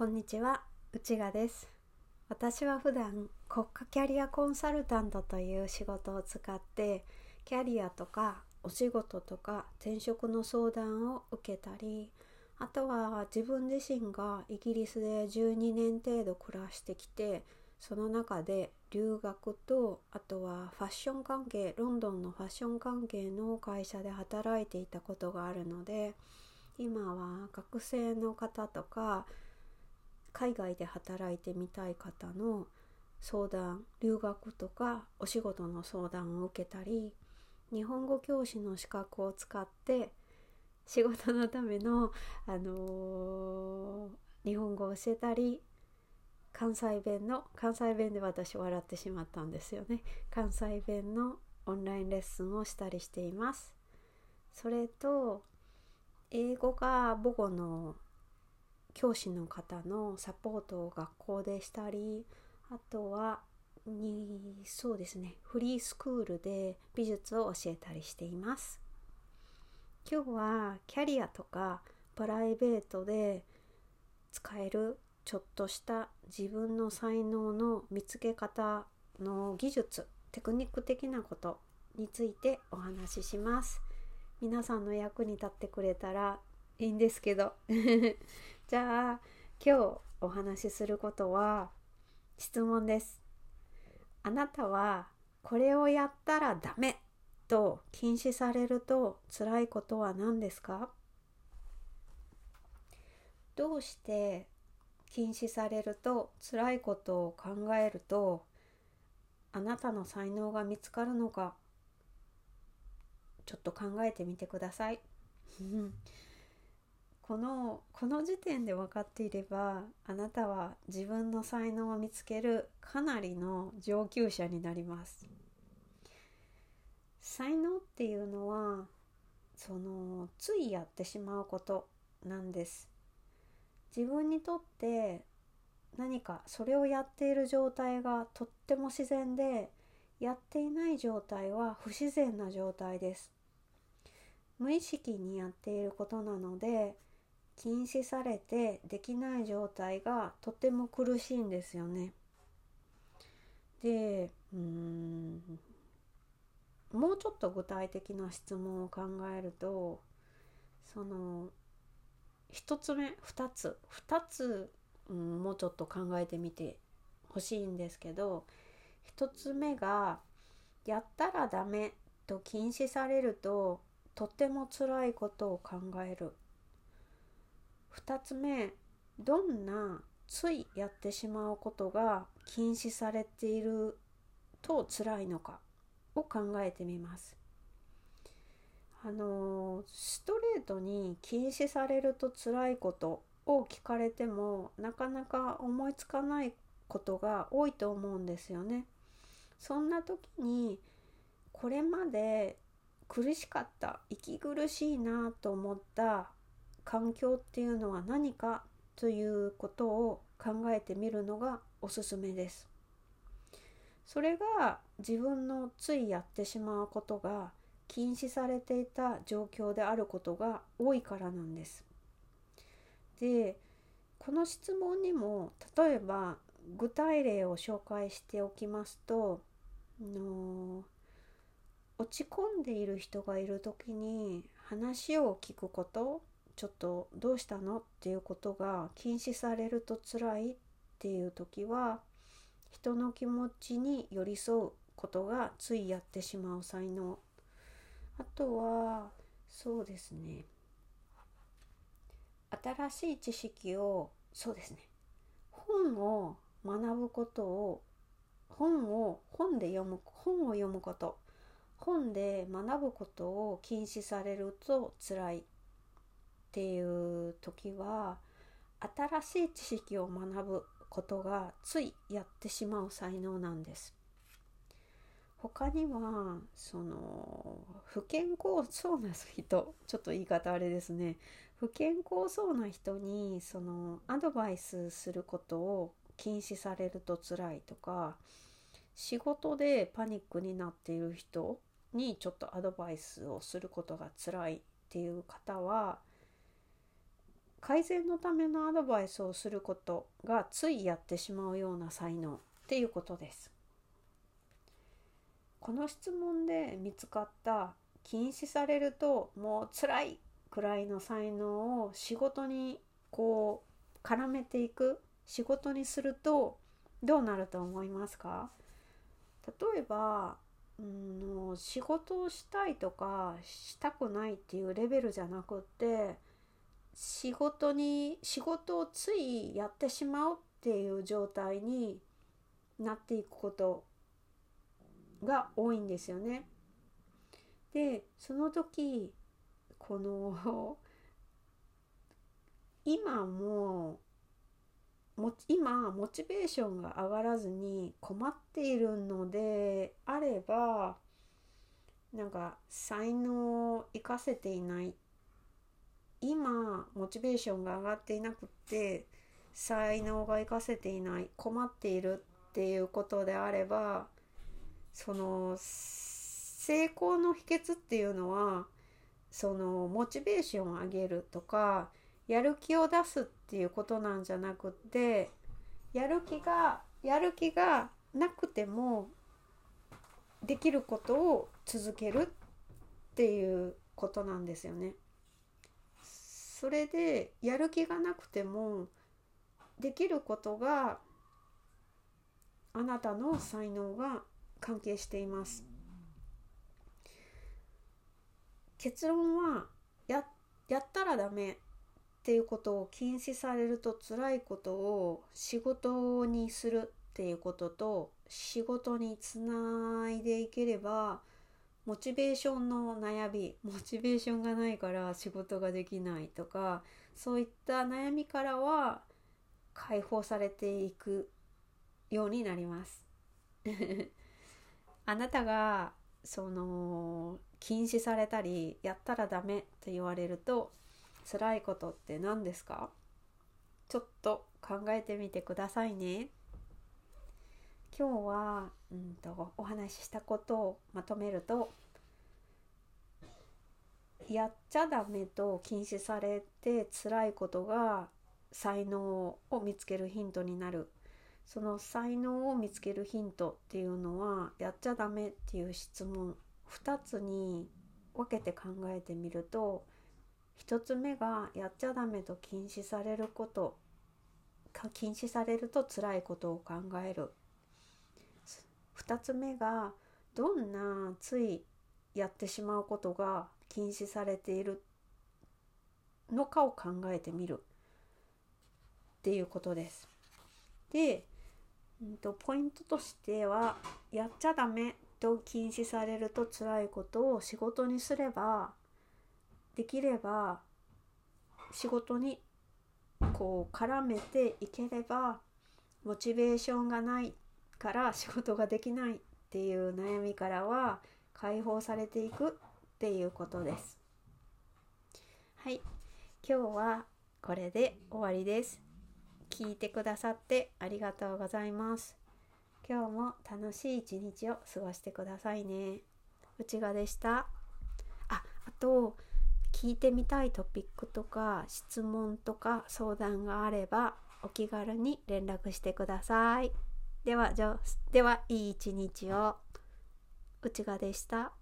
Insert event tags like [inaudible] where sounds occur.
こんにちは内賀です。私は普段国家キャリアコンサルタントという仕事を使ってキャリアとかお仕事とか転職の相談を受けたりあとは自分自身がイギリスで12年程度暮らしてきてその中で留学とあとはファッション関係ロンドンのファッション関係の会社で働いていたことがあるので今は学生の方とか海外で働いてみたい方の相談留学とかお仕事の相談を受けたり日本語教師の資格を使って仕事のための、あのー、日本語を教えたり関西弁の関西弁で私笑ってしまったんですよね。関西弁のオンラインレッスンをしたりしています。それと英語が母語の教師の方のサポートを学校でしたりあとはにそうですねフリースクールで美術を教えたりしています。今日はキャリアとかプライベートで使えるちょっとした自分の才能の見つけ方の技術テクニック的なことについてお話しします。皆さんの役に立ってくれたらいいんですけど。じゃあ今日お話しすることは質問です。あなたはこれをやったらダメと禁止されると辛いことは何ですか？どうして禁止されると辛いことを考えるとあなたの才能が見つかるのか？ちょっと考えてみてください。このこの時点で分かっていればあなたは自分の才能を見つけるかなりの上級者になります。才能っていうのはそのついやってしまうことなんです。自分にとって何かそれをやっている状態がとっても自然でやっていない状態は不自然な状態です。無意識にやっていることなので禁止されてできない状態がとても苦しいんですよね。でうんもうちょっと具体的な質問を考えるとその1つ目2つ2つ、うん、もうちょっと考えてみてほしいんですけど1つ目がやったらダメと禁止されるととても辛いことを考える2つ目どんなついやってしまうことが禁止されていると辛いのかを考えてみます。あのストレートに禁止されると辛いことを聞かれてもなかなか思いつかないことが多いと思うんですよね。そんな時にこれまで苦しかった息苦しいなと思った環境っていうのは何かということを考えてみるのがおすすめです。それが自分のついやってしまうことが禁止されていた状況であることが多いからなんです。でこの質問にも例えば具体例を紹介しておきますとの落ち込んでいる人がいる時に話を聞くことちょっとどうしたの？っていうことが禁止されると辛いっていう時は人の気持ちに寄り添うことがついやってしまう才能。あとはそうですね。新しい知識をそうですね。本を学ぶことを本を本で読む本を読むこと。本で学ぶことを禁止されると辛い。っていう時は新しい知識を学ぶことがついやってしまう才能なんです。他にはその不健康そうな人ちょっと言い方あれですね不健康そうな人にそのアドバイスすることを禁止されると辛いとか仕事でパニックになっている人にちょっとアドバイスをすることが辛いっていう方は改善のためのアドバイスをすることがついやってしまうような才能っていうことです。この質問で見つかった禁止されるともう辛いくらいの才能を仕事にこう絡めていく仕事にするとどうなると思いますか？例えばうん仕事をしたいとかしたくないっていうレベルじゃなくって仕事に仕事をついやってしまうっていう状態になっていくことが多いんですよね。でその時この今もも今モチベーションが上がらずに困っているのであればなんか才能を生かせていない今モチベーションが上がっていなくって才能が生かせていない困っているっていうことであればその成功の秘訣っていうのはそのモチベーションを上げるとかやる気を出すっていうことなんじゃなくってやる気がやる気がなくてもできることを続けるっていうことなんですよね。それでやる気がなくてもできることがあなたの才能が関係しています。結論はややったらダメっていうことを禁止されると辛いことを仕事にするっていうことと仕事につないでいければモチベーションの悩みモチベーションがないから仕事ができないとかそういった悩みからは解放されていくようになります [laughs] あなたがその禁止されたりやったらダメって言われると辛いことって何ですか？ちょっと考えてみてくださいね。今日は、うんと、お話ししたことをまとめるとやっちゃダメと禁止されて辛いことが才能を見つけるヒントになる。その才能を見つけるヒントっていうのはやっちゃダメっていう質問2つに分けて考えてみると1つ目がやっちゃダメと禁止されること禁止されると辛いことを考える。2つ目がどんなついやってしまうことが禁止されているのかを考えてみるっていうことです。で、うんと、ポイントとしてはやっちゃダメと禁止されると辛いことを仕事にすればできれば仕事にこう絡めていければモチベーションがないから仕事ができないっていう悩みからは解放されていくっていうことです。はい、今日はこれで終わりです。聞いてくださってありがとうございます。今日も楽しい一日を過ごしてくださいね。内賀でした。あ、あと、聞いてみたいトピックとか質問とか相談があればお気軽に連絡してください。では、じゃではいい一日を。内賀でした。